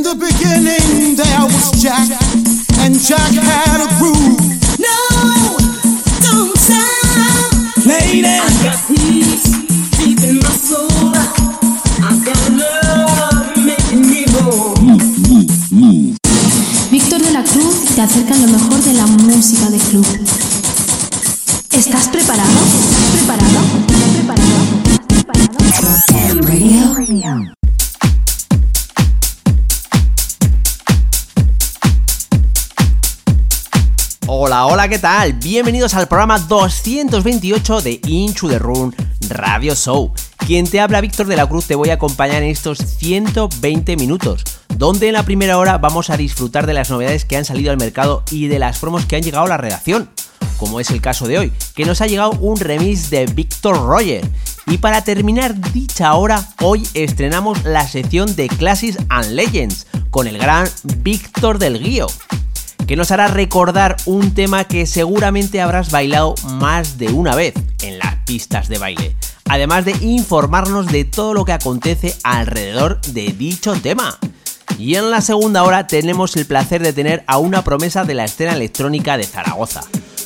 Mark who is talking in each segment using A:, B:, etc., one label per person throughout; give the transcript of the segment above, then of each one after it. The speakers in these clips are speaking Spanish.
A: In the beginning there was Jack, and Jack had a groove.
B: No, don't stop.
A: Lady,
B: I got peace deep in my soul. I got love making me whole.
C: Víctor de la Cruz te acerca lo mejor
D: ¿qué tal? Bienvenidos al programa 228 de Into the Room Radio Show. Quien te habla, Víctor de la Cruz, te voy a acompañar en estos 120 minutos, donde en la primera hora vamos a disfrutar de las novedades que han salido al mercado y de las promos que han llegado a la redacción, como es el caso de hoy, que nos ha llegado un remix de Victor Roger. Y para terminar dicha hora, hoy estrenamos la sección de Classics and Legends con el gran Víctor del Guío que nos hará recordar un tema que seguramente habrás bailado más de una vez en las pistas de baile, además de informarnos de todo lo que acontece alrededor de dicho tema. Y en la segunda hora tenemos el placer de tener a una promesa de la escena electrónica de Zaragoza,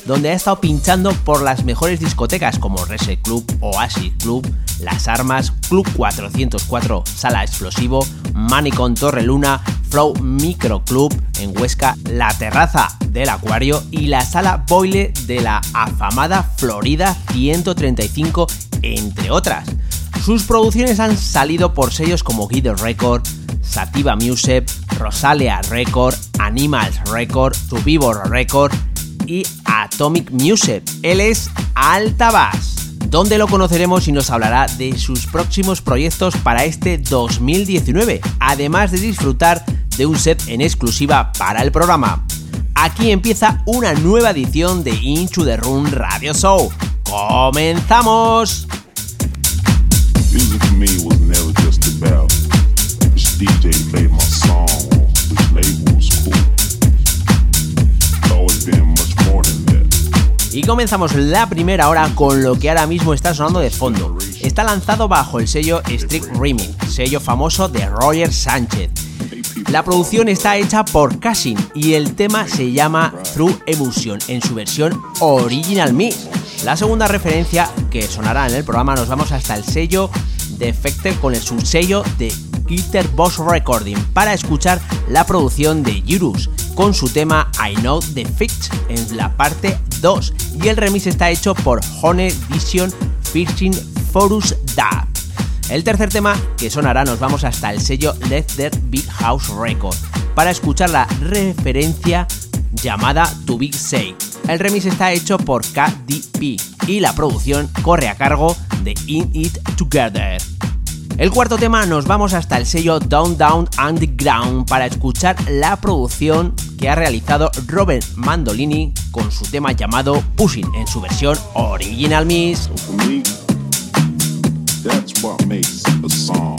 D: donde ha estado pinchando por las mejores discotecas como Reset Club, Oasis Club, Las Armas, Club 404, Sala Explosivo, Manicon Torre Luna, Flow Micro Club en Huesca, La Terraza del Acuario y la Sala Boile de la afamada Florida 135, entre otras. Sus producciones han salido por sellos como Guido Record, Sativa Music, Rosalia Record, Animals Record, Subivor Record y Atomic Music. Él es Altabas, donde lo conoceremos y nos hablará de sus próximos proyectos para este 2019, además de disfrutar de un set en exclusiva para el programa. Aquí empieza una nueva edición de Into the Room Radio Show. ¡Comenzamos!
E: DJ played my song which label was cool.
D: Y comenzamos la primera hora con lo que ahora mismo está sonando de fondo. Está lanzado bajo el sello Strict Remix, sello famoso de Roger Sánchez. La producción está hecha por Cassin y el tema se llama Through Emotion en su versión Original Mix. La segunda referencia que sonará en el programa nos vamos hasta el sello Defected con el subsello de Gitter Boss Recording para escuchar la producción de Yurus con su tema I Know the Fix en la parte 2 y el remix está hecho por Hone Vision Fishing Forus Dub. El tercer tema que sonará nos vamos hasta el sello Let There Big House Record para escuchar la referencia llamada To Big Say. El remix está hecho por KDP y la producción corre a cargo de In It Together. El cuarto tema nos vamos hasta el sello Down Down Underground para escuchar la producción que ha realizado Robert Mandolini con su tema llamado Pushing en su versión Original Mix.
E: So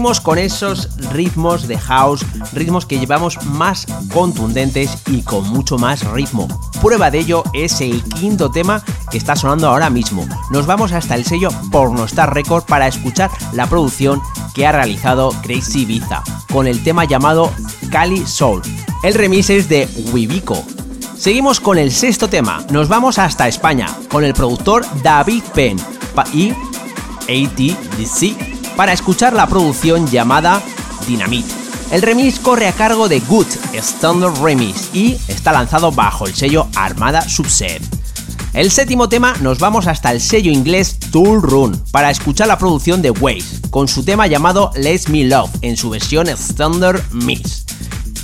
D: Seguimos con esos ritmos de house, ritmos que llevamos más contundentes y con mucho más ritmo. Prueba de ello es el quinto tema que está sonando ahora mismo. Nos vamos hasta el sello Pornostar Record para escuchar la producción que ha realizado Crazy Ibiza con el tema llamado Cali Soul. El remix es de Wibico. Seguimos con el sexto tema. Nos vamos hasta España con el productor David Penn y ATDC para escuchar la producción llamada Dynamite. El remix corre a cargo de Good Standard Remix y está lanzado bajo el sello Armada Subset. El séptimo tema nos vamos hasta el sello inglés Tool Run para escuchar la producción de Waze con su tema llamado Let Me Love en su versión Standard Mix.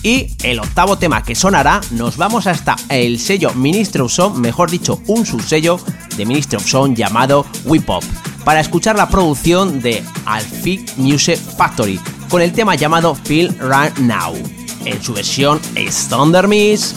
D: Y el octavo tema que sonará nos vamos hasta el sello Ministry of Sound, mejor dicho un subsello de Ministry of Sound llamado Whip Up para escuchar la producción de Alfie Music Factory con el tema llamado Feel Right Now en su versión Thunder Miss.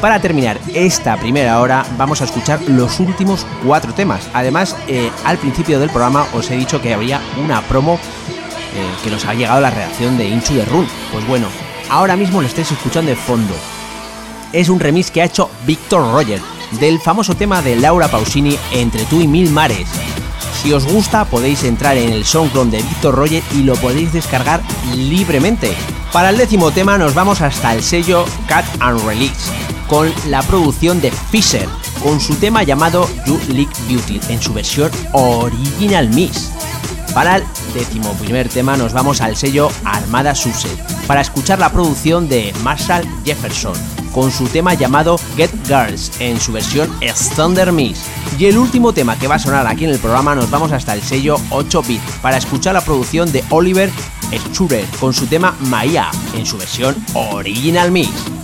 D: Para terminar esta primera hora vamos a escuchar los últimos cuatro temas. Además, eh, al principio del programa os he dicho que había una promo eh, que nos ha llegado la reacción de Inchu de Run. Pues bueno, ahora mismo lo estáis escuchando de fondo. Es un remix que ha hecho Victor Roger del famoso tema de Laura Pausini Entre tú y mil mares. Si os gusta podéis entrar en el SoundCloud de Victor Roger y lo podéis descargar libremente. Para el décimo tema nos vamos hasta el sello Cat and Release con la producción de Fisher con su tema llamado You Leak Beauty en su versión Original Mix. Para el décimo primer tema nos vamos al sello Armada Subset para escuchar la producción de Marshall Jefferson con su tema llamado Get Girls en su versión Thunder Mix. Y el último tema que va a sonar aquí en el programa nos vamos hasta el sello 8-bit para escuchar la producción de Oliver Schurer con su tema Maya en su versión Original Mix.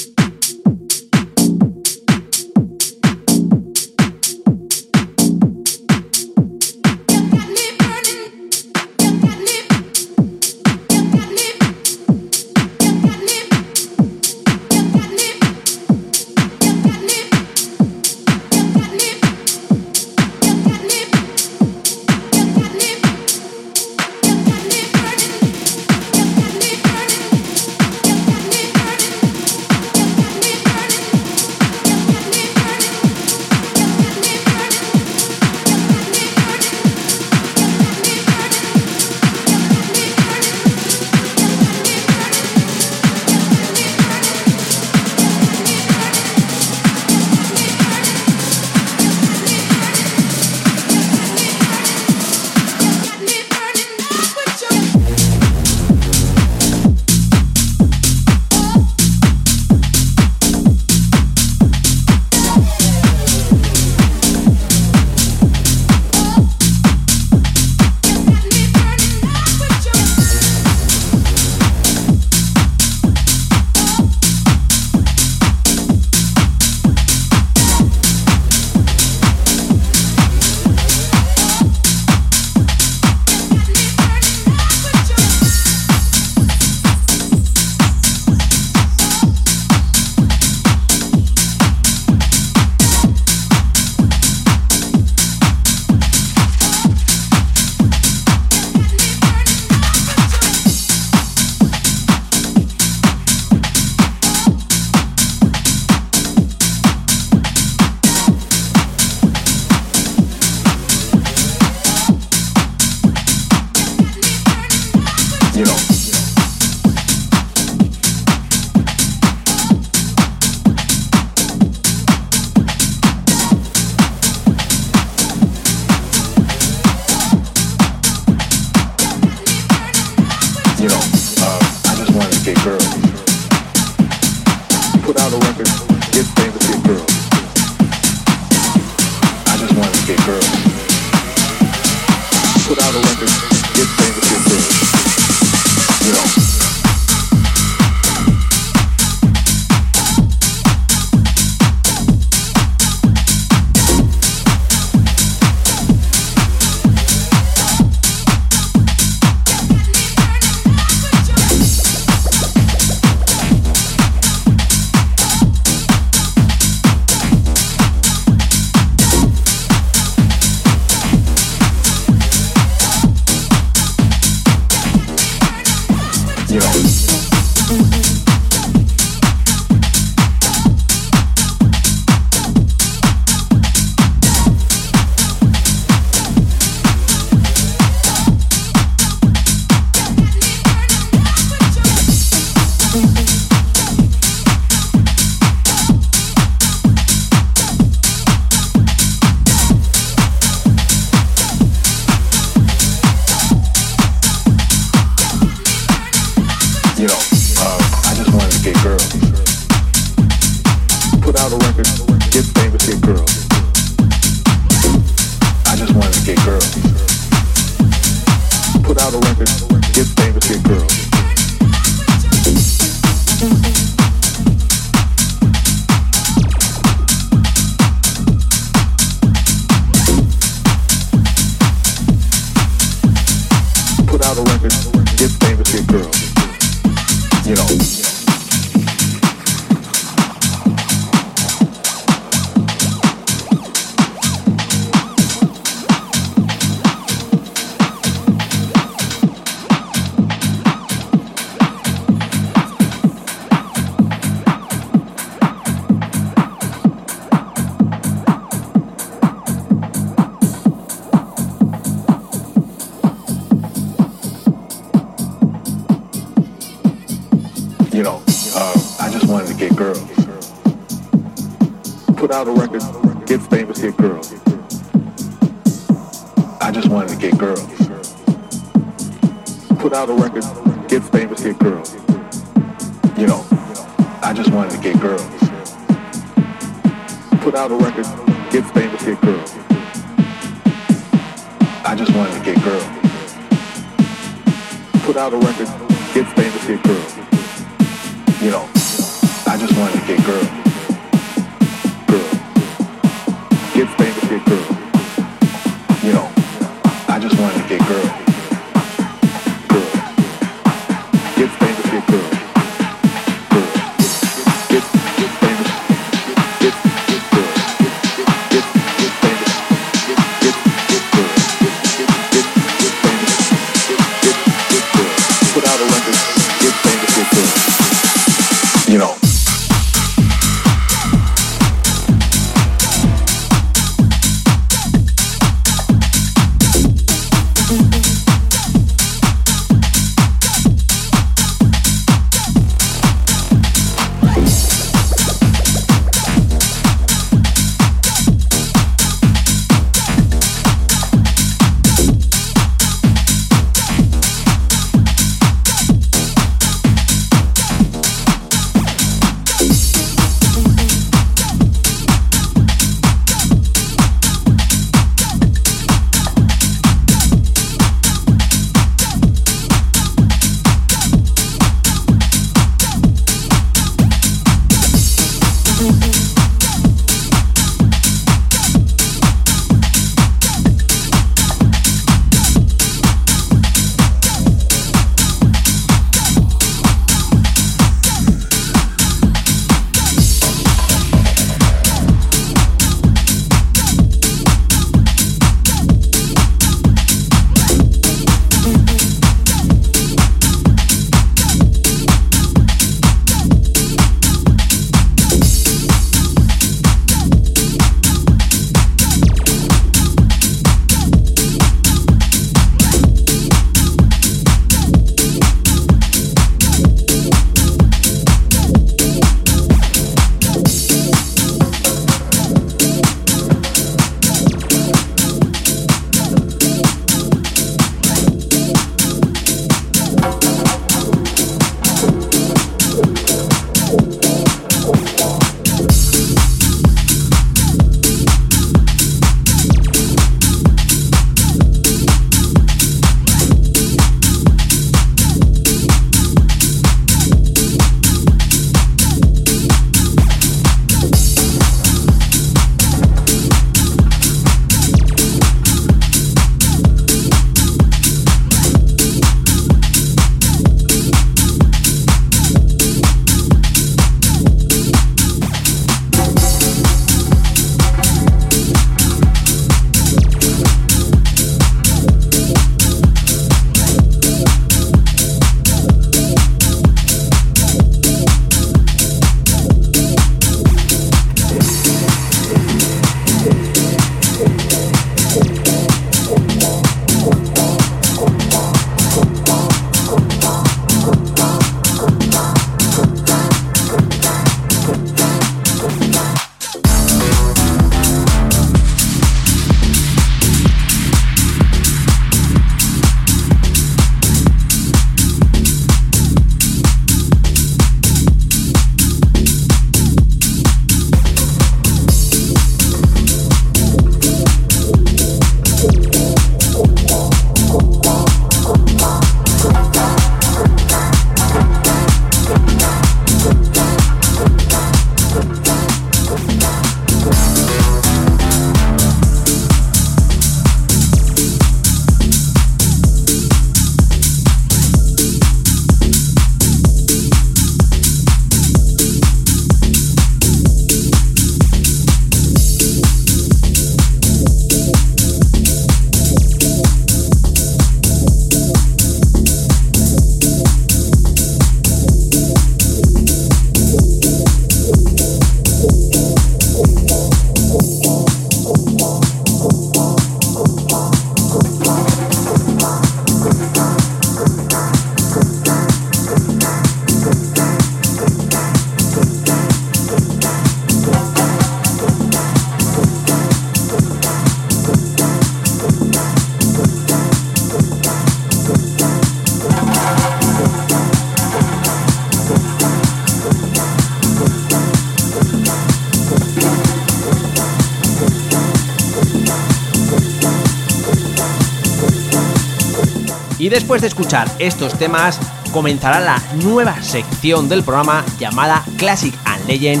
D: Y después de escuchar estos temas, comenzará la nueva sección del programa llamada Classic and Legend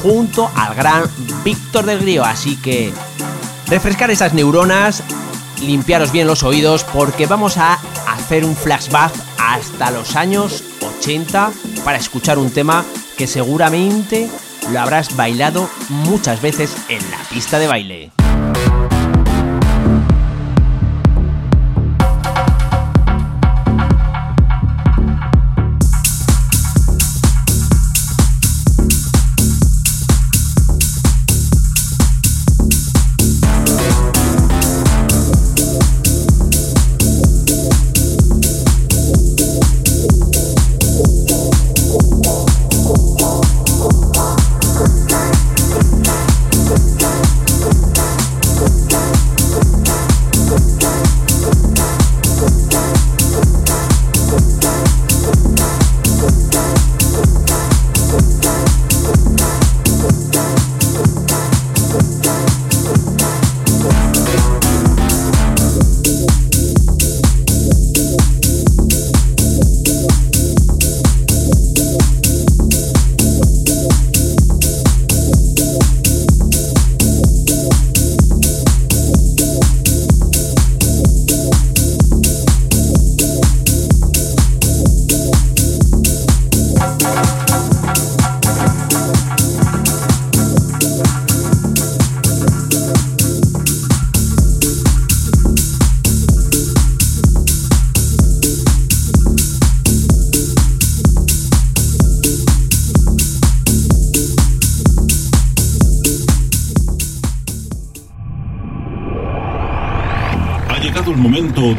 D: junto al gran Víctor del Río. Así que refrescar esas neuronas, limpiaros bien los oídos porque vamos a hacer un flashback hasta los años 80 para escuchar un tema que seguramente lo habrás bailado muchas veces en la pista de baile.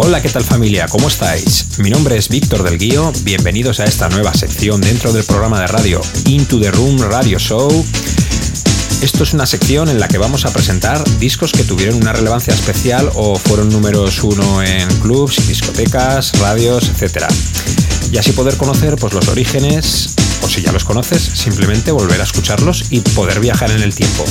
F: Hola, ¿qué tal familia? ¿Cómo estáis? Mi nombre es Víctor del Guío, bienvenidos a esta nueva sección dentro del programa de radio Into the Room Radio Show. Esto es una sección en la que vamos a presentar discos que tuvieron una relevancia especial o fueron números uno en clubs, discotecas, radios, etc. Y así poder conocer pues, los orígenes, o si ya los conoces, simplemente volver a escucharlos y poder viajar en el tiempo.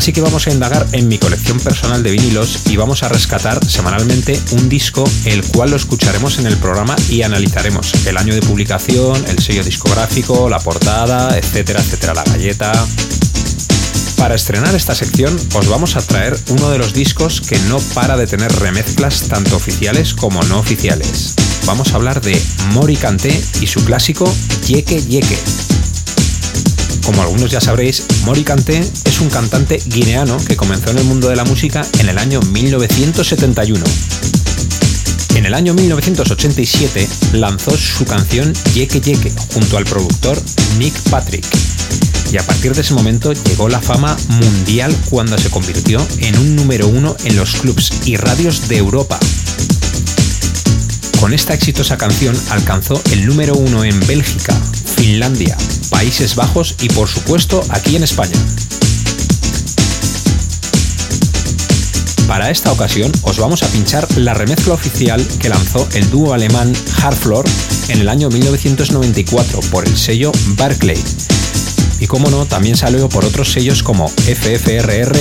F: Así que vamos a indagar en mi colección personal de vinilos y vamos a rescatar semanalmente un disco el cual lo escucharemos en el programa y analizaremos el año de publicación, el sello discográfico, la portada, etcétera, etcétera, la galleta. Para estrenar esta sección os vamos a traer uno de los discos que no para de tener remezclas tanto oficiales como no oficiales. Vamos a hablar de Mori Kanté y su clásico Yeke Yeke. Como algunos ya sabréis, Mori Kanté es un cantante guineano que comenzó en el mundo de la música en el año 1971. En el año 1987 lanzó su canción Yeke Yeke junto al productor Nick Patrick. Y a partir de ese momento llegó la fama mundial cuando se convirtió en un número uno en los clubs y radios de Europa. Con esta exitosa canción alcanzó el número uno en Bélgica, Finlandia, Países Bajos y por supuesto aquí en España. Para esta ocasión os vamos a pinchar la remezcla oficial que lanzó el dúo alemán Hardfloor en el año 1994 por el sello Barclay. Y como no, también salió por otros sellos como FFRR,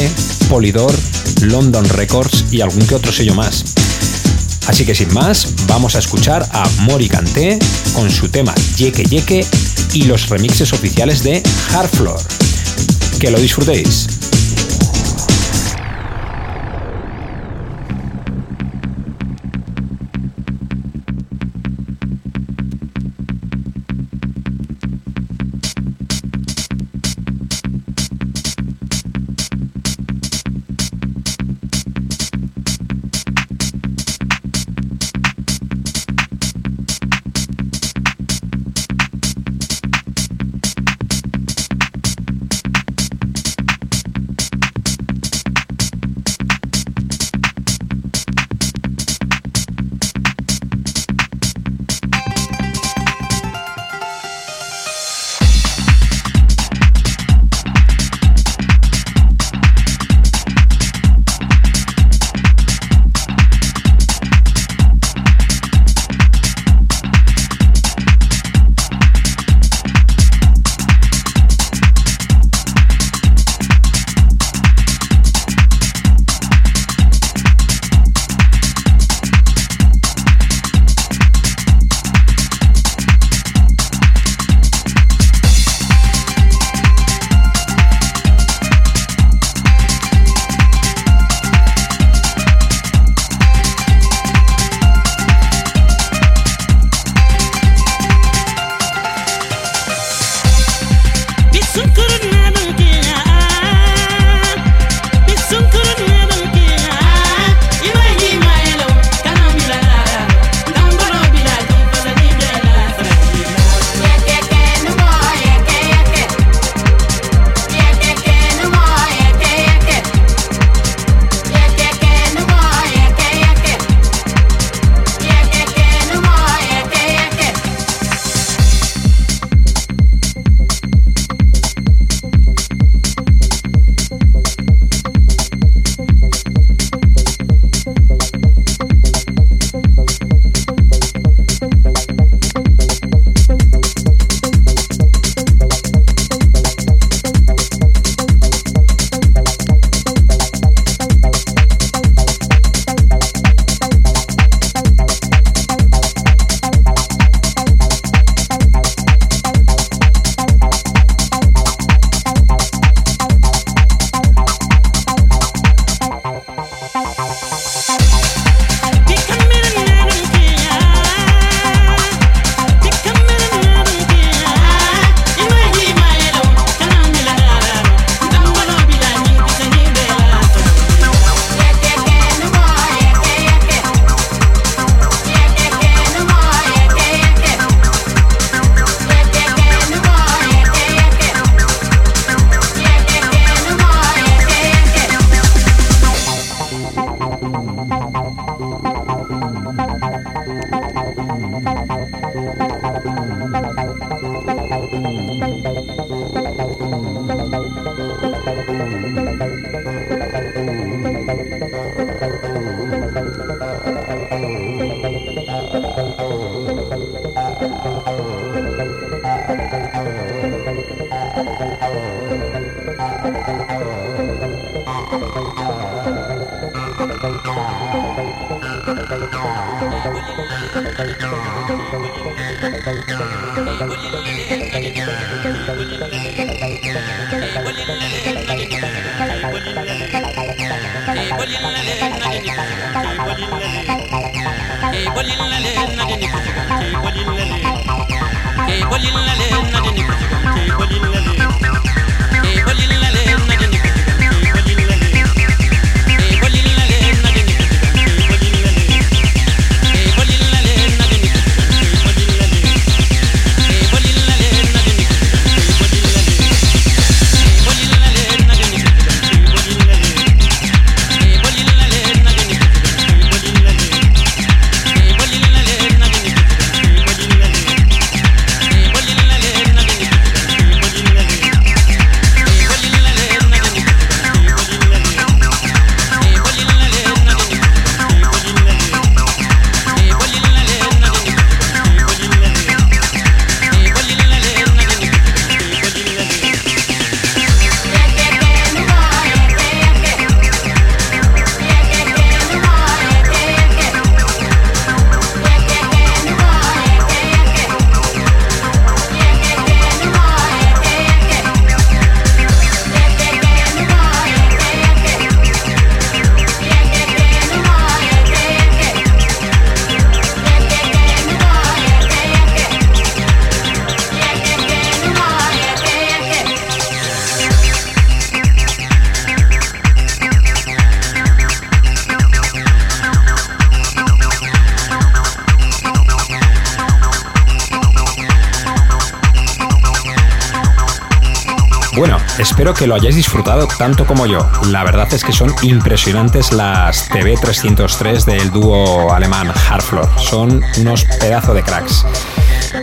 F: Polydor, London Records y algún que otro sello más. Así que sin más, vamos a escuchar a Mori Kanté con su tema Yeke Yeke y los remixes oficiales de Hardfloor. Que lo disfrutéis. Lo hayáis disfrutado tanto como yo. La verdad es que son impresionantes las TV303 del dúo alemán Hardfloor. Son unos pedazos de cracks.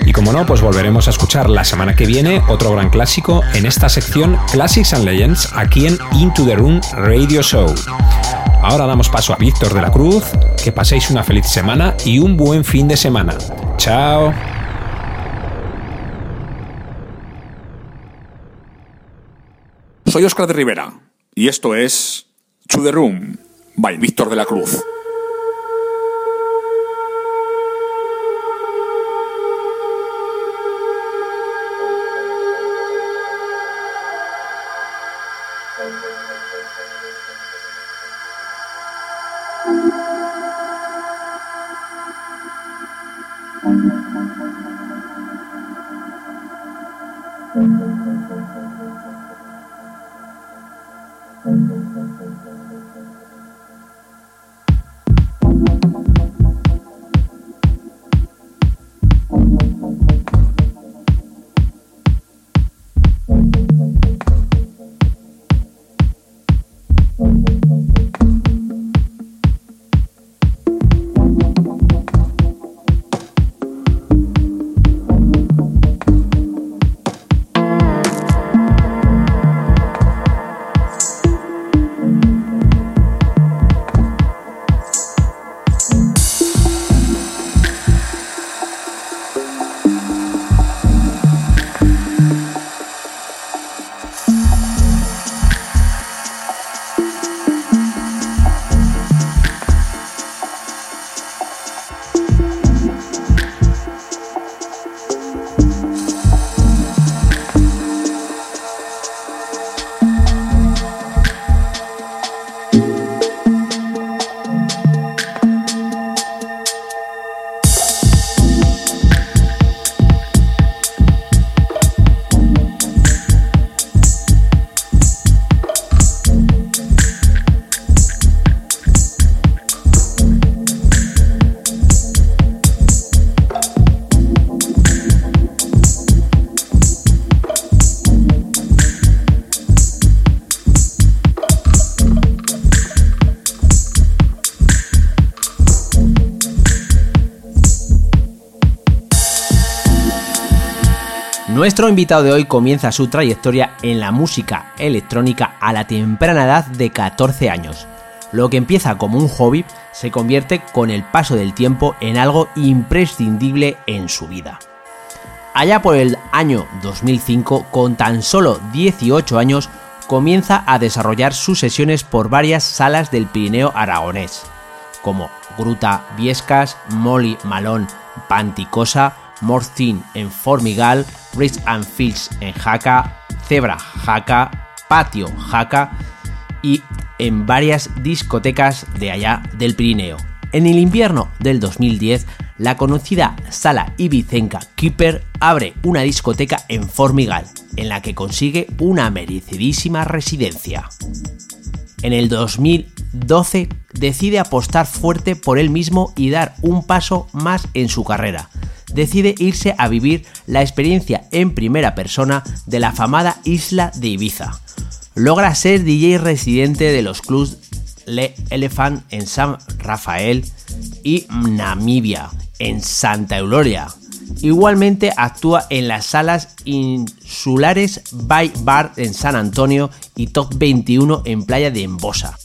F: Y como no, pues volveremos a escuchar la semana que viene otro gran clásico en esta sección Classics and Legends aquí en Into the Room Radio Show. Ahora damos paso a Víctor de la Cruz, que paséis una feliz semana y un buen fin de semana. Chao.
G: Soy Oscar de Rivera y esto es To the by Víctor de la Cruz.
D: Nuestro invitado de hoy comienza su trayectoria en la música electrónica a la temprana edad de 14 años. Lo que empieza como un hobby se convierte con el paso del tiempo en algo imprescindible en su vida. Allá por el año 2005, con tan solo 18 años, comienza a desarrollar sus sesiones por varias salas del Pirineo aragonés, como Gruta Viescas, Molly Malón Panticosa, Morcin en Formigal, Rich and Fields en Jaca, Zebra Jaca, Patio Jaca y en varias discotecas de allá del Pirineo. En el invierno del 2010, la conocida sala ibicenca Keeper abre una discoteca en Formigal, en la que consigue una merecidísima residencia. En el 2012 decide apostar fuerte por él mismo y dar un paso más en su carrera. Decide irse a vivir la experiencia en primera persona de la famada isla de Ibiza. Logra ser DJ residente de los clubs Le Elephant en San Rafael y Namibia en Santa Euloria. Igualmente actúa en las salas insulares Bay Bar en San Antonio y Top 21 en Playa de Embosa.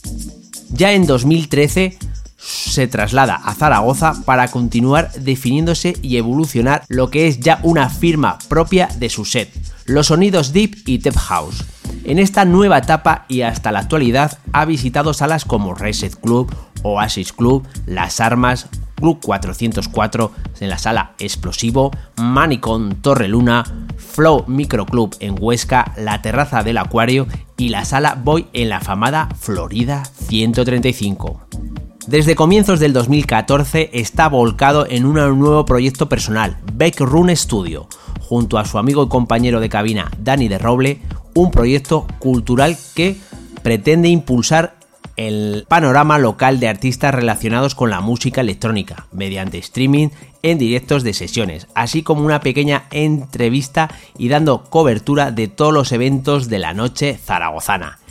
D: Ya en 2013 se traslada a Zaragoza para continuar definiéndose y evolucionar lo que es ya una firma propia de su set, los sonidos Deep y Tep House. En esta nueva etapa y hasta la actualidad ha visitado salas como Reset Club, Oasis Club, Las Armas, Club 404 en la sala Explosivo, Manicon Torre Luna, Flow Micro Club en Huesca, la Terraza del Acuario y la sala Boy en la famada Florida 135. Desde comienzos del 2014 está volcado en un nuevo proyecto personal, Run Studio, junto a su amigo y compañero de cabina Dani de Roble, un proyecto cultural que pretende impulsar el panorama local de artistas relacionados con la música electrónica, mediante streaming en directos de sesiones, así como una pequeña entrevista y dando cobertura de todos los eventos de la noche zaragozana.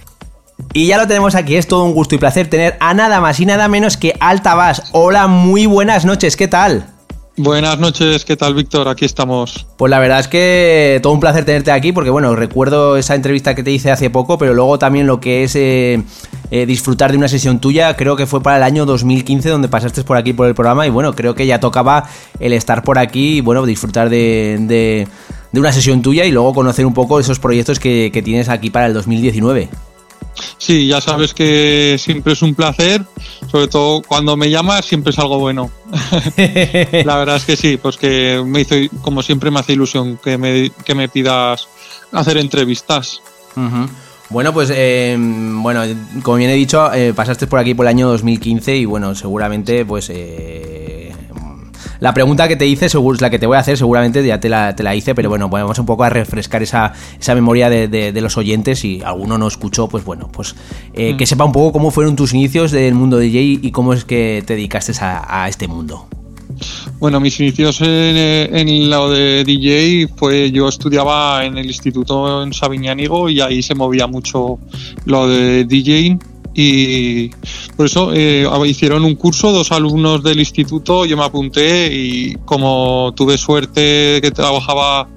D: Y ya lo tenemos aquí, es todo un gusto y placer tener a nada más y nada menos que Alta Bass. Hola, muy buenas noches, ¿qué tal?
H: Buenas noches, ¿qué tal Víctor? Aquí estamos.
D: Pues la verdad es que todo un placer tenerte aquí porque bueno, recuerdo esa entrevista que te hice hace poco, pero luego también lo que es eh, eh, disfrutar de una sesión tuya, creo que fue para el año 2015 donde pasaste por aquí por el programa y bueno, creo que ya tocaba el estar por aquí y bueno, disfrutar de, de, una sesión tuya y luego conocer un poco esos proyectos que, que tienes aquí para el 2019.
H: Sí, ya sabes que siempre es un placer, sobre todo cuando me llamas siempre es algo bueno. la verdad es que sí, pues que me hizo, como siempre me hace ilusión que me, que me pidas hacer entrevistas.
D: Bueno, pues eh, bueno, como bien he dicho, eh, pasaste por aquí por el año 2015 y bueno, seguramente pues eh, la pregunta que te hice, la que te voy a hacer, seguramente ya te la, te la hice, pero bueno, vamos un poco a refrescar esa, esa memoria de, los oyentes y alguno no escuchó, pues bueno, pues eh, que mm. sepa un poco cómo fueron tus inicios del mundo DJ y cómo es que te dedicaste a, este mundo.
H: Bueno, mis inicios en, en, lo de DJ fue yo estudiaba en el instituto en Sabiñánigo y ahí se movía mucho lo de DJing y por eso eh, hicieron un curso dos alumnos del instituto, yo me apunté y como tuve suerte que trabajaba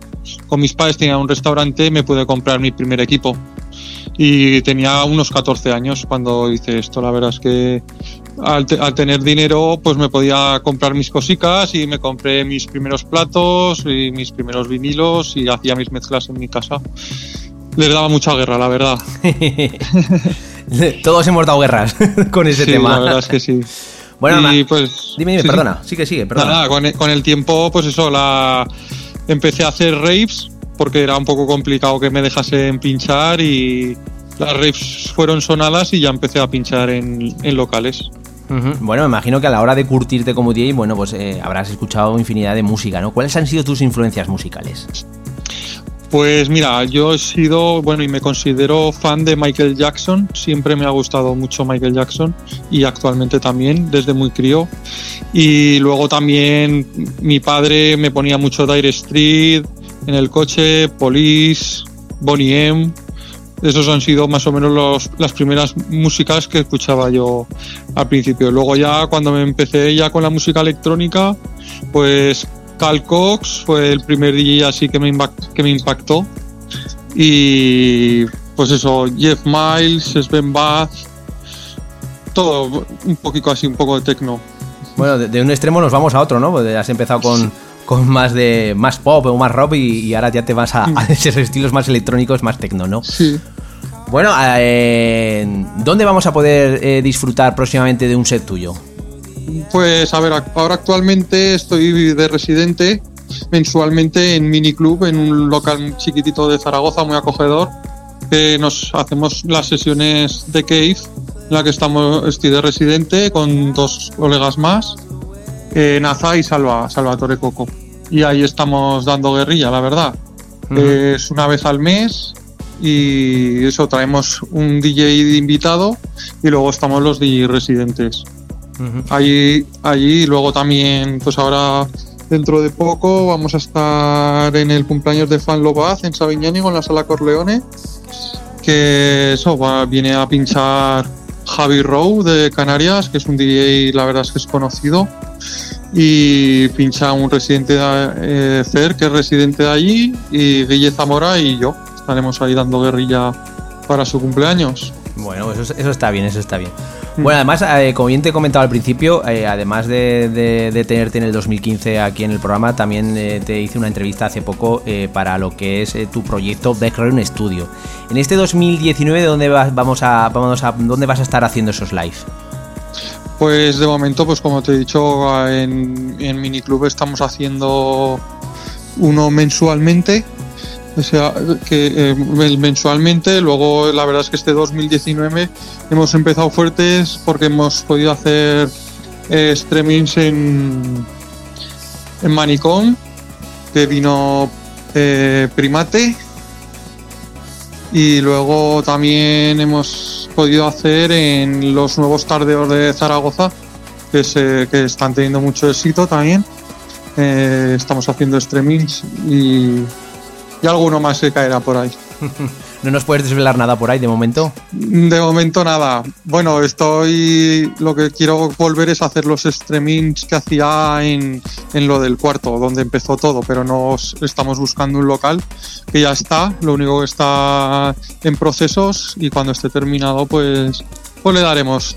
H: con mis padres, tenía un restaurante, me pude comprar mi primer equipo. Y tenía unos 14 años cuando hice esto, la verdad es que al, tener dinero pues me podía comprar mis cositas y me compré mis primeros platos y mis primeros vinilos y hacía mis mezclas en mi casa. Les daba mucha guerra, la verdad.
D: Todos hemos dado guerras con ese
H: sí,
D: tema.
H: La verdad es que sí.
D: Bueno, pues, dime, dime, perdona. Sí. Sigue, sigue, perdona.
H: Nada, con, el, con, el, tiempo, pues eso, la empecé a hacer raves porque era un poco complicado que me dejasen pinchar y las raves fueron sonadas y ya empecé a pinchar en, en locales.
D: Bueno, me imagino que a la hora de curtirte como DJ, bueno, pues eh, habrás escuchado infinidad de música, ¿no? ¿Cuáles han sido tus influencias musicales?
H: Pues mira, yo he sido, bueno, y me considero fan de Michael Jackson. Siempre me ha gustado mucho Michael Jackson y actualmente también, desde muy crío. Y luego también mi padre me ponía mucho Dire Street en el coche, Police, Bonnie M. Esos han sido más o menos las primeras músicas que escuchaba yo al principio. Luego ya cuando me empecé ya con la música electrónica, pues Cal Cox fue el primer DJ así que me, que me impactó. Y pues eso, Jeff Miles, Sven Bath, todo un poquito así, un poco de techno.
D: Bueno, de, un extremo nos vamos a otro, ¿no? Porque has empezado con, con más de más pop o más rock y, ahora ya te vas a, a, esos estilos más electrónicos, más techno, ¿no?
H: Sí.
D: Bueno, eh, ¿dónde vamos a poder eh, disfrutar próximamente de un set tuyo?
H: Pues a ver, ahora actualmente estoy de residente mensualmente en Mini Club, en un local chiquitito de Zaragoza, muy acogedor, que nos hacemos las sesiones de Cave, en la que estamos, estoy de residente con dos colegas más, eh, Naza y Salva, Salvatore Coco. Y ahí estamos dando guerrilla, la verdad. Es una vez al mes y eso traemos un DJ de invitado y luego estamos los DJ residentes. Allí, allí luego también, pues ahora dentro de poco vamos a estar en el cumpleaños de Fan Lobaz en Sabiñánigo con la sala Corleone, que eso va- viene a pinchar Javi Rowe de Canarias, que es un DJ, la verdad es que es conocido, y pincha un residente de eh, CER, que es residente de allí, y Guille Zamora y yo estaremos ahí dando guerrilla para su cumpleaños.
D: Bueno, eso, eso está bien, eso está bien. Bueno, además, eh, como bien te he comentado al principio, eh, además de, tenerte en el 2015 aquí en el programa, también eh, te hice una entrevista hace poco eh, para lo que es tu proyecto Background Studio. En este 2019, ¿dónde vas, vamos a, vamos a, ¿dónde vas a estar haciendo esos live?
H: Pues de momento, pues como te he dicho, en, en Miniclub estamos haciendo uno mensualmente. Que eh, mensualmente, luego la verdad es que este 2019 hemos empezado fuertes porque hemos podido hacer eh, streamings en, en Manicom, que vino eh, Primate, y luego también hemos podido hacer en los nuevos tardeos de Zaragoza, que, se- que están teniendo mucho éxito también. Eh, estamos haciendo streamings y, y alguno más se caerá por ahí.
D: ¿No nos puedes desvelar nada por ahí de momento?
H: De momento nada. Bueno, estoy. Lo que quiero volver es hacer los streamings que hacía en, en lo del cuarto, donde empezó todo, pero nos estamos buscando un local que ya está. Lo único que está en procesos y cuando esté terminado, pues, pues le daremos.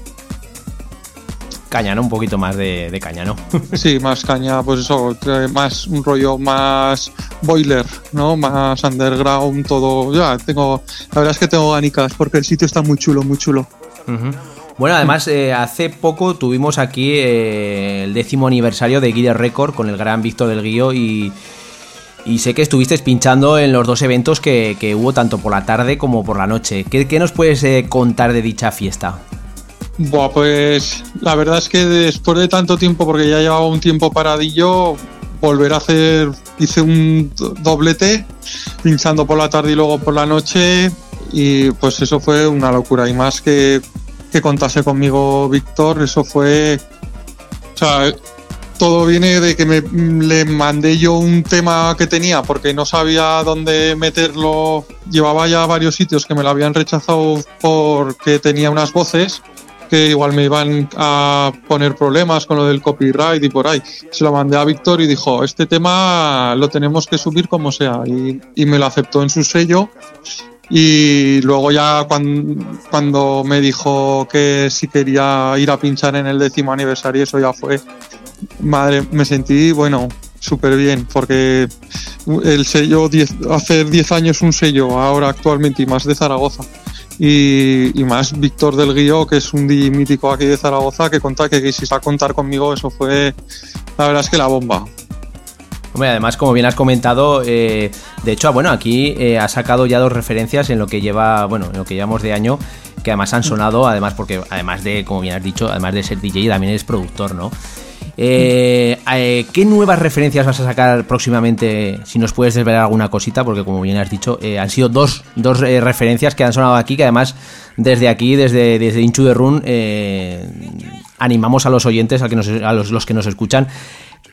D: Caña, ¿no? Un poquito más de, de caña, ¿no?
H: Sí, más caña, pues eso, más un rollo más boiler, ¿no? Más underground, todo. Ya, tengo. La verdad es que tengo ganicas porque el sitio está muy chulo, muy chulo.
D: Bueno, además, eh, hace poco tuvimos aquí eh, el décimo aniversario de Guider Record con el gran Víctor del Guío y, y sé que estuviste pinchando en los dos eventos que, que hubo tanto por la tarde como por la noche. ¿Qué, qué nos puedes eh, contar de dicha fiesta?
H: Buah, pues la verdad es que después de tanto tiempo, porque ya llevaba un tiempo paradillo, volver a hacer, hice un do- doblete, pinchando por la tarde y luego por la noche, y pues eso fue una locura. Y más que, que contase conmigo Víctor, eso fue... O sea, todo viene de que me le mandé yo un tema que tenía porque no sabía dónde meterlo. Llevaba ya varios sitios que me lo habían rechazado porque tenía unas voces que igual me iban a poner problemas con lo del copyright y por ahí. Se lo mandé a Víctor y dijo, este tema lo tenemos que subir como sea. Y, y me lo aceptó en su sello. Y luego ya cuando, cuando me dijo que si quería ir a pinchar en el décimo aniversario, eso ya fue, madre, me sentí, bueno, súper bien, porque el sello, diez- hacer 10 años un sello, ahora actualmente y más de Zaragoza. Y, y más Víctor del Guío, que es un DJ mítico aquí de Zaragoza, que conta que quisiera contar conmigo, eso fue, la verdad es que la bomba.
D: Hombre, además, como bien has comentado, eh, de hecho, bueno, aquí eh, ha sacado ya dos referencias en lo que lleva, bueno, en lo que llevamos de año, que además han sonado, además porque, además de, como bien has dicho, además de ser DJ, también eres productor, ¿no? Eh, eh, ¿Qué nuevas referencias vas a sacar próximamente? Si nos puedes desvelar alguna cosita, porque como bien has dicho, eh, han sido dos, dos referencias que han sonado aquí, que además desde aquí, desde, desde Inchu de Run, animamos a los oyentes, a los, los que nos escuchan,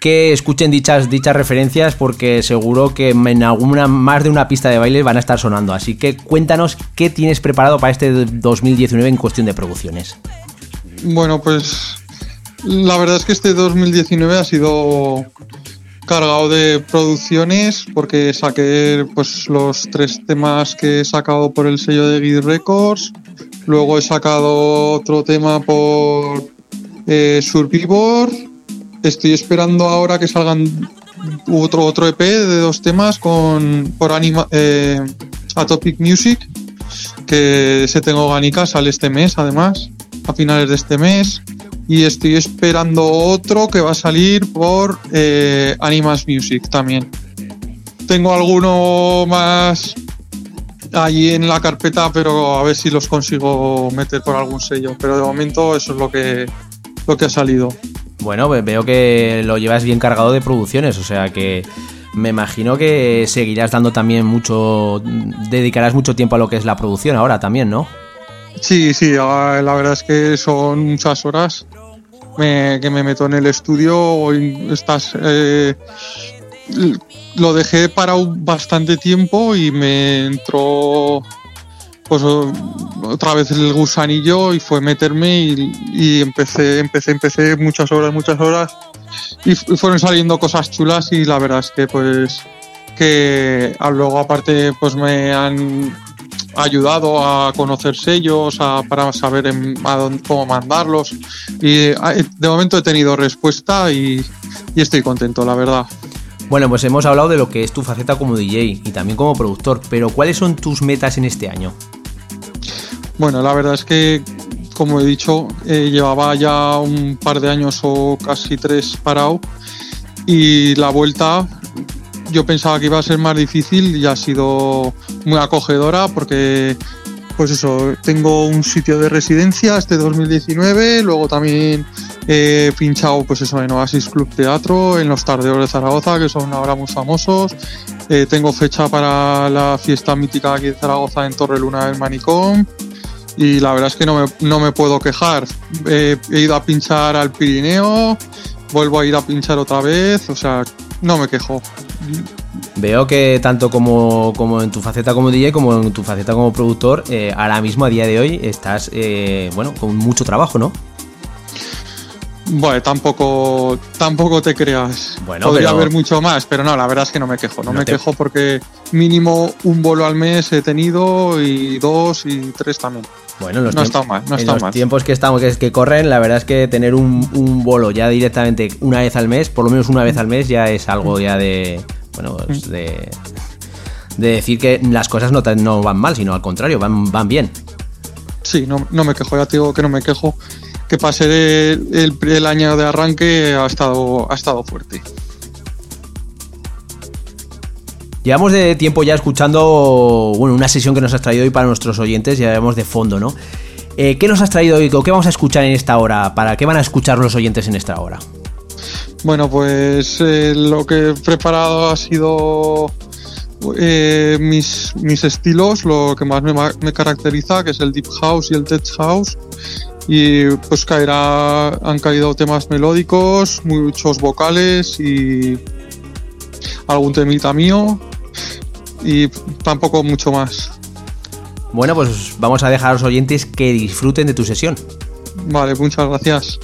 D: que escuchen dichas, dichas referencias, porque seguro que en alguna más de una pista de baile van a estar sonando. Así que cuéntanos qué tienes preparado para este 2019 en cuestión de producciones.
H: Bueno, pues la verdad es que este 2019 ha sido cargado de producciones porque saqué pues los tres temas que he sacado por el sello de Guide Records. Luego he sacado otro tema por eh, Survivor. Estoy esperando ahora que salgan otro, otro EP de dos temas con por Anima, eh, Atopic Music que se tengo ganica, sale este mes además, a finales de este mes. Y estoy esperando otro que va a salir por eh, Animas Music también. Tengo alguno más allí en la carpeta, pero a ver si los consigo meter por algún sello. Pero de momento eso es lo que, lo que ha salido.
D: Bueno, pues veo que lo llevas bien cargado de producciones, o sea que me imagino que seguirás dando también mucho, dedicarás mucho tiempo a lo que es la producción ahora también, ¿no?
H: Sí, sí, ah, la verdad es que son muchas horas me- que me meto en el estudio. Estás, eh, lo dejé parado bastante tiempo y me entró pues otra vez el gusanillo y fue meterme y, y empecé, empecé, empecé muchas horas, muchas horas y fueron saliendo cosas chulas y la verdad es que pues que ah, luego aparte pues me han ayudado a conocer sellos, a- para saber en- a dónde- cómo mandarlos. Y ah, de momento he tenido respuesta y, y estoy contento, la verdad.
D: Bueno, pues hemos hablado de lo que es tu faceta como DJ y también como productor, pero ¿cuáles son tus metas en este año?
H: Bueno, la verdad es que, como he dicho, eh, llevaba ya un par de años o casi tres parado y la vuelta yo pensaba que iba a ser más difícil y ha sido muy acogedora porque, pues eso, tengo un sitio de residencia este 2019, luego también he pinchado, pues eso, en Oasis Club Teatro, en los Tardeos de Zaragoza, que son ahora muy famosos. Eh, tengo fecha para la fiesta mítica aquí de Zaragoza en Torre Luna del Manicom y la verdad es que no me, no me puedo quejar. He ido a pinchar al Pirineo, vuelvo a ir a pinchar otra vez, o sea, no me quejo.
D: Veo que tanto como, como en tu faceta como DJ como en tu faceta como productor, eh, ahora mismo a día de hoy estás, eh, bueno, con mucho trabajo, ¿no?
H: Bueno, tampoco, tampoco te creas.
D: Bueno,
H: Podría
D: pero-
H: haber mucho más, pero no, la verdad es que no me quejo. No,
D: No
H: me
D: te-
H: quejo porque mínimo un bolo al mes he tenido y dos y tres también.
D: Bueno, en los,
H: No
D: tiemp-
H: está mal, no
D: en
H: está
D: los
H: mal.
D: tiempos que estamos, que, que corren, la verdad es que tener un, un bolo ya directamente una vez al mes, por lo menos una vez al mes, ya es algo ya de, bueno, pues de, de decir que las cosas no, no van mal, sino al contrario, van, van bien.
H: Sí, no, no me quejo, ya te digo que no me quejo. Que pasé el, el- el año de arranque ha estado, ha estado fuerte.
D: Llevamos de tiempo ya escuchando bueno, una sesión que nos has traído hoy para nuestros oyentes, ya vemos de fondo, ¿no? Eh, ¿Qué nos has traído hoy? ¿O ¿Qué vamos a escuchar en esta hora? ¿Para qué van a escuchar los oyentes en esta hora?
H: Bueno, pues eh, lo que he preparado ha sido eh, mis, mis estilos, lo que más me, me caracteriza, que es el deep house y el tech house. Y pues caerá, han caído temas melódicos, muchos vocales y algún temita mío y tampoco mucho más.
D: Bueno, pues vamos a dejar a los oyentes que disfruten de tu sesión.
H: Vale, muchas gracias.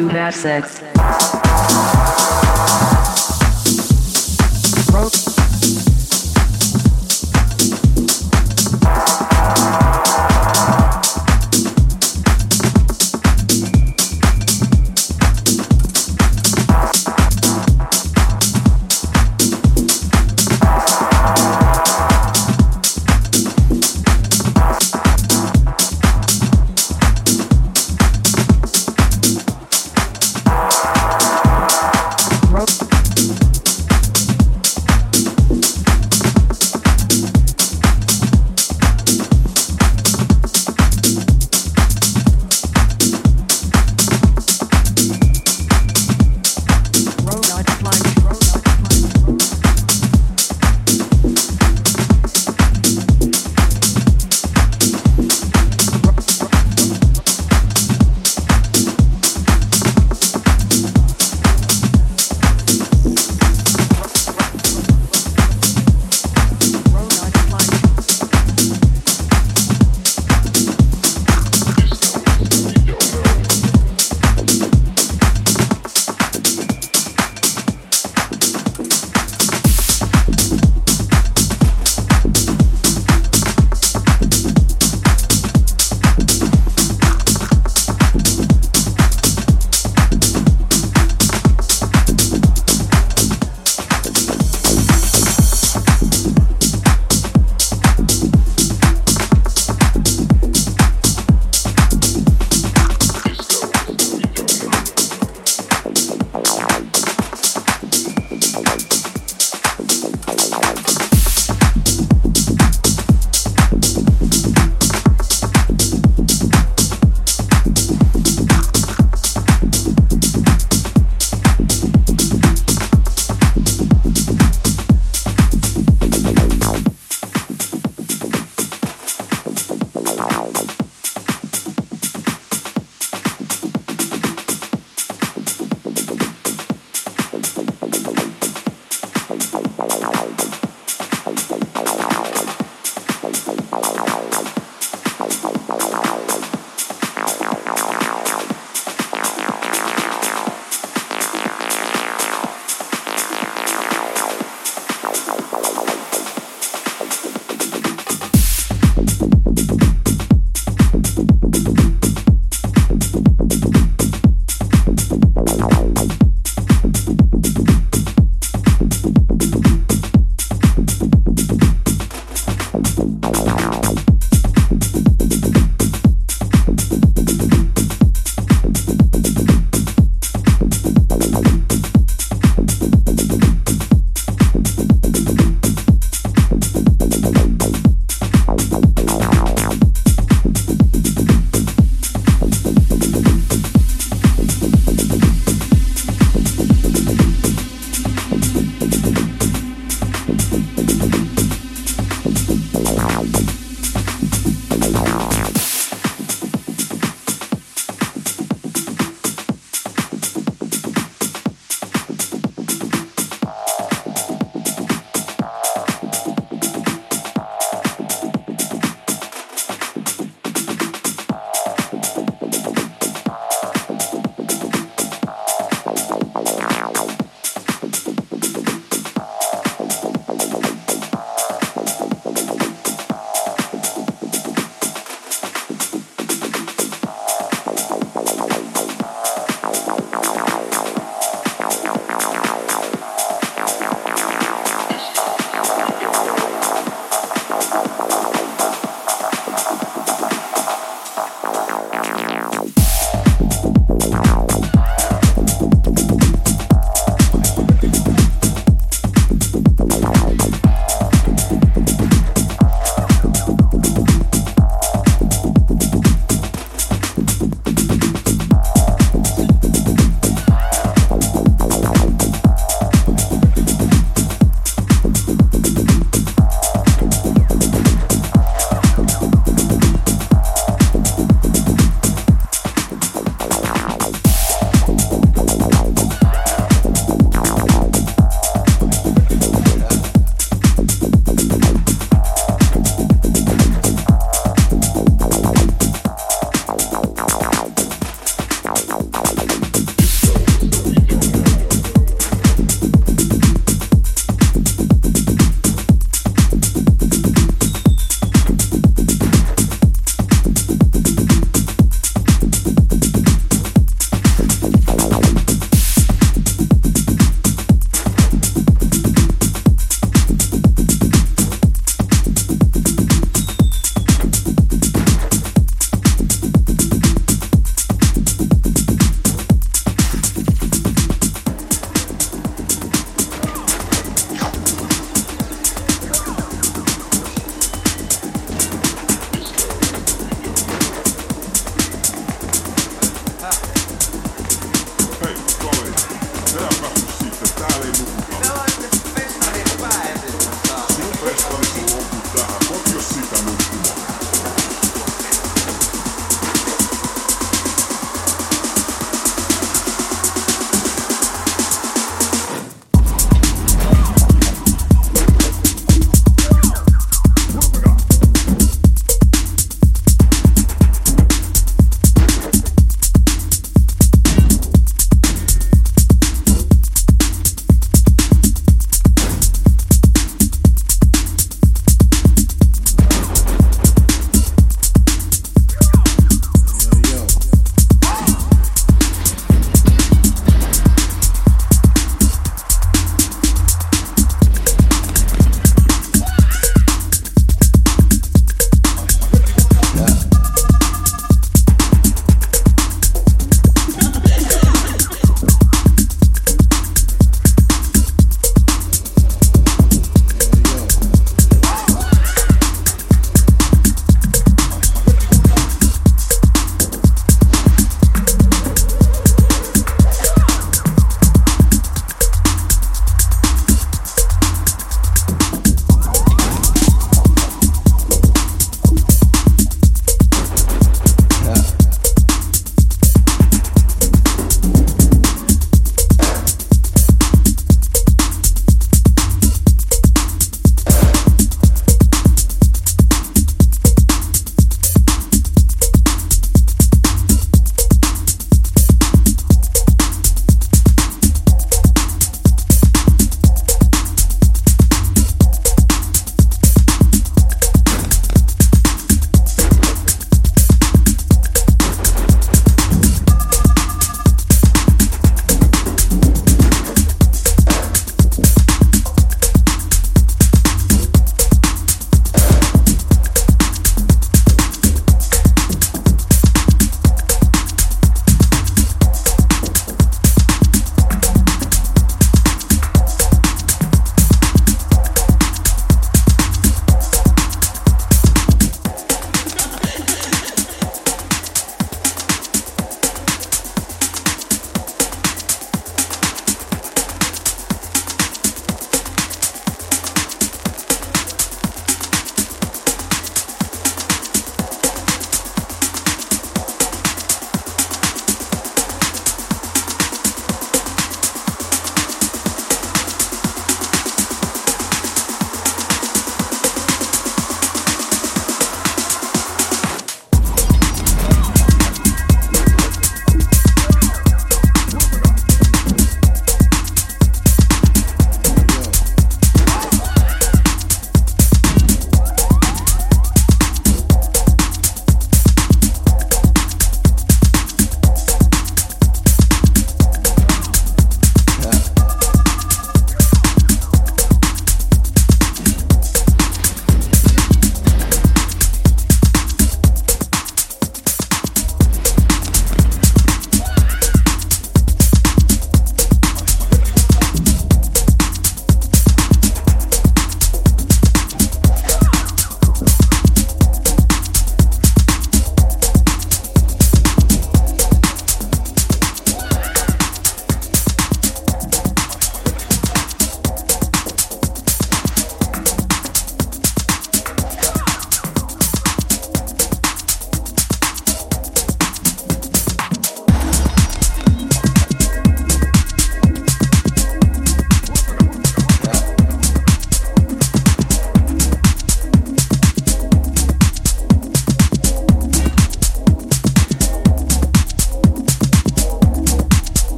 I: two bad sex.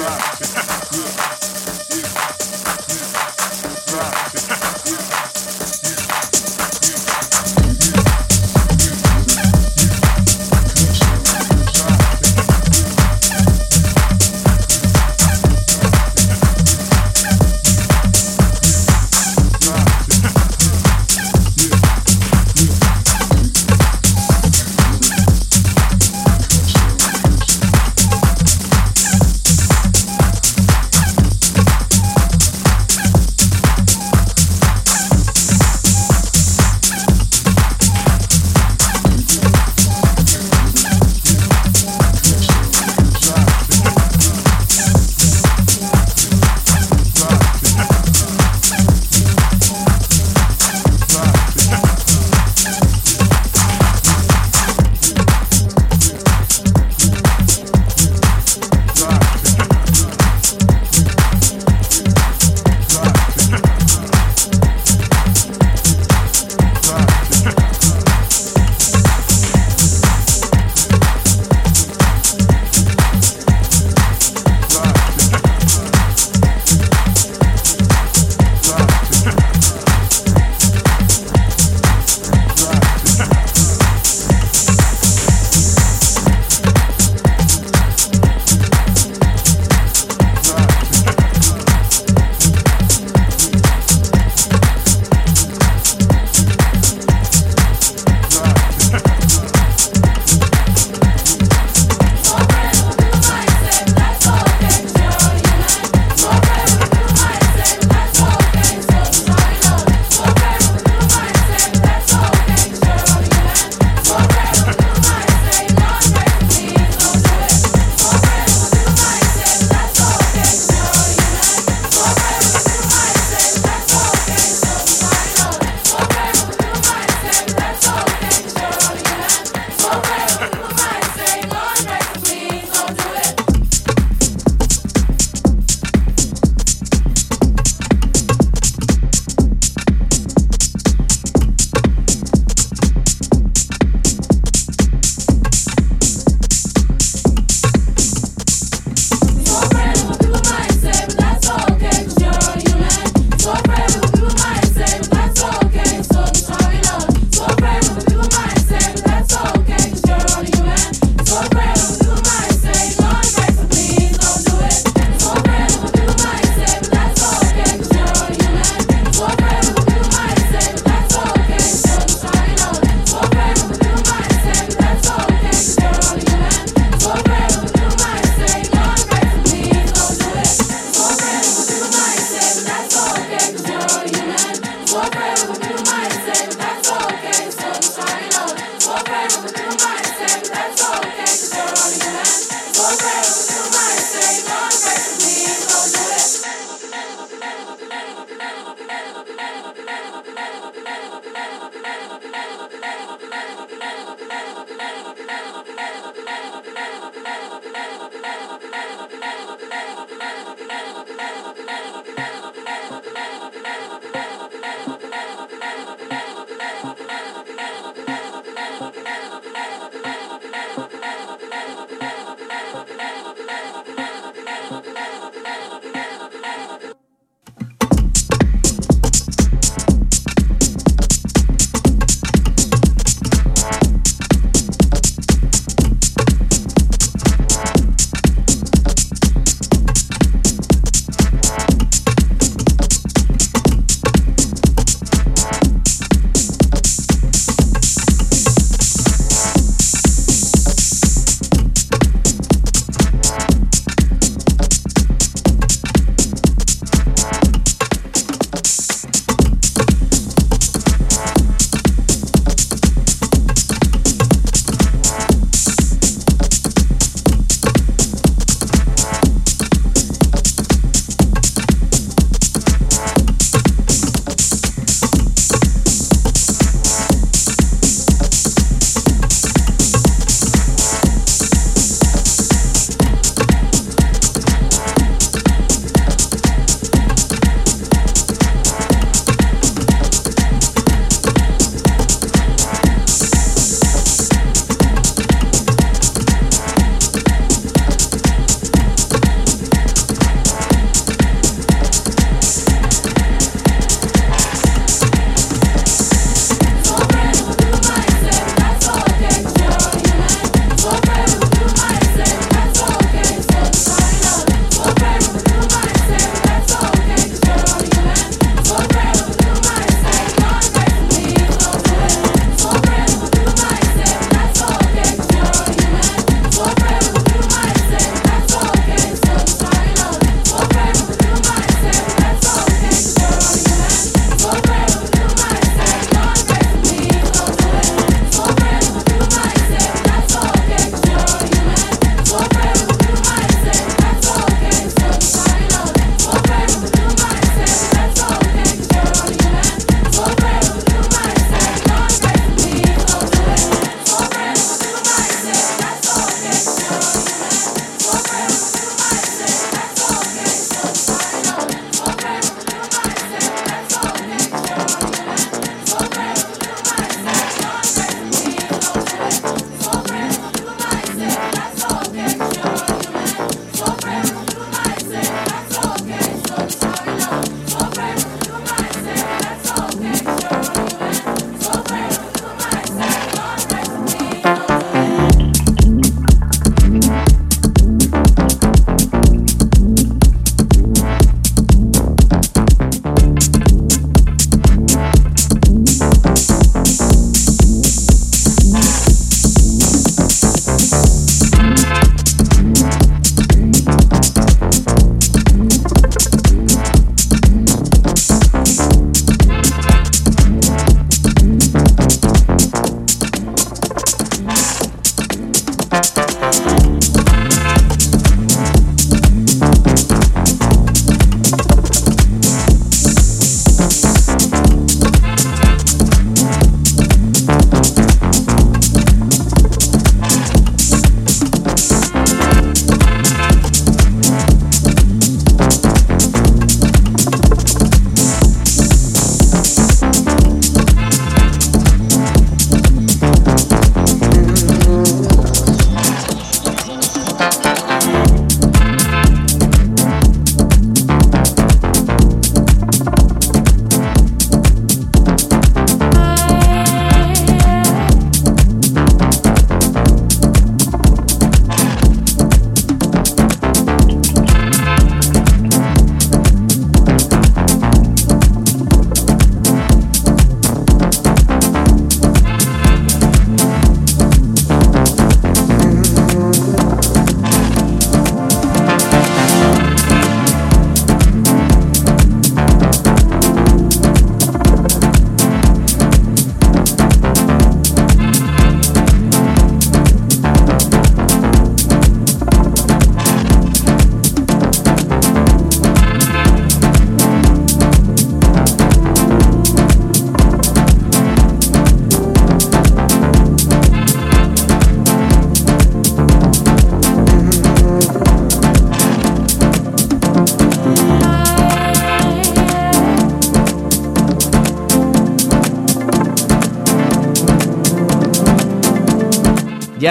D: drop.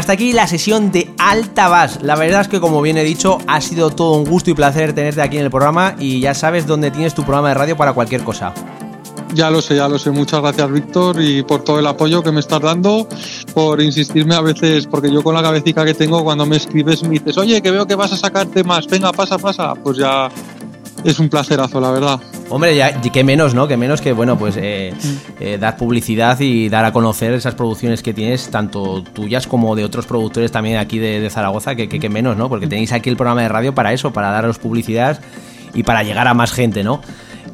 D: Hasta aquí la sesión de Alta Bass. La verdad es que, como bien he dicho, ha sido todo un gusto y placer tenerte aquí en el programa y ya sabes dónde tienes tu programa de radio para cualquier cosa.
H: Ya lo sé, ya lo sé. Muchas gracias, Víctor, y por todo el apoyo que me estás dando, por insistirme a veces, porque yo con la cabecita que tengo, cuando me escribes me dices, oye, que veo que vas a sacarte más, venga, pasa, pasa, pues ya es un placerazo, la verdad.
D: Hombre, ya, que menos, ¿no? Que menos que, bueno, pues eh, eh, dar publicidad y dar a conocer esas producciones que tienes, tanto tuyas como de otros productores también aquí de, Zaragoza, que, que, menos, ¿no? Porque tenéis aquí el programa de radio para eso, para daros publicidad y para llegar a más gente, ¿no?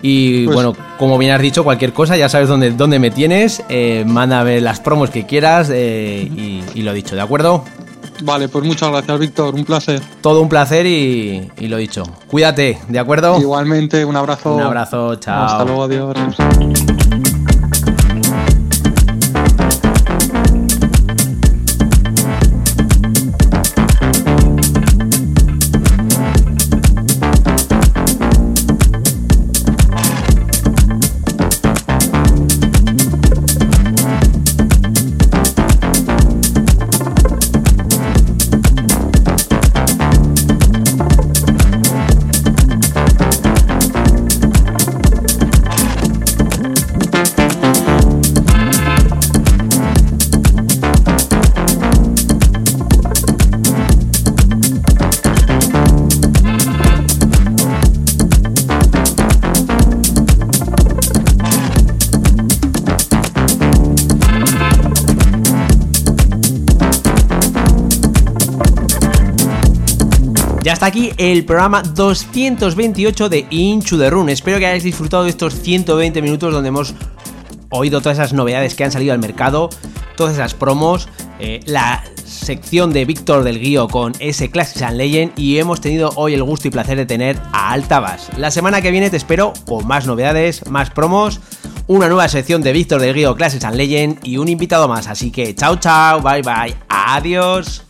D: Y
H: Pues-
D: bueno, como bien has dicho, cualquier cosa, ya sabes dónde, dónde me tienes. Eh, manda a ver las promos que quieras eh, y, y lo dicho, ¿de acuerdo?
H: Vale, pues muchas gracias, Víctor, un placer.
D: Todo un placer y, y lo dicho. Cuídate, ¿de acuerdo?
H: Igualmente, un abrazo.
D: Un abrazo, chao.
H: Hasta luego, adiós.
D: Ya está aquí el programa 228 de Inchu the Run. Espero que hayáis disfrutado de estos 120 minutos donde hemos oído todas esas novedades que han salido al mercado, todas esas promos, eh, la sección de Víctor del Guío con ese Classics and Legend y hemos tenido hoy el gusto y placer de tener a Altabas. La semana que viene te espero con más novedades, más promos, una nueva sección de Víctor del Guío Classics and Legend y un invitado más. Así que chao chao, bye bye, adiós.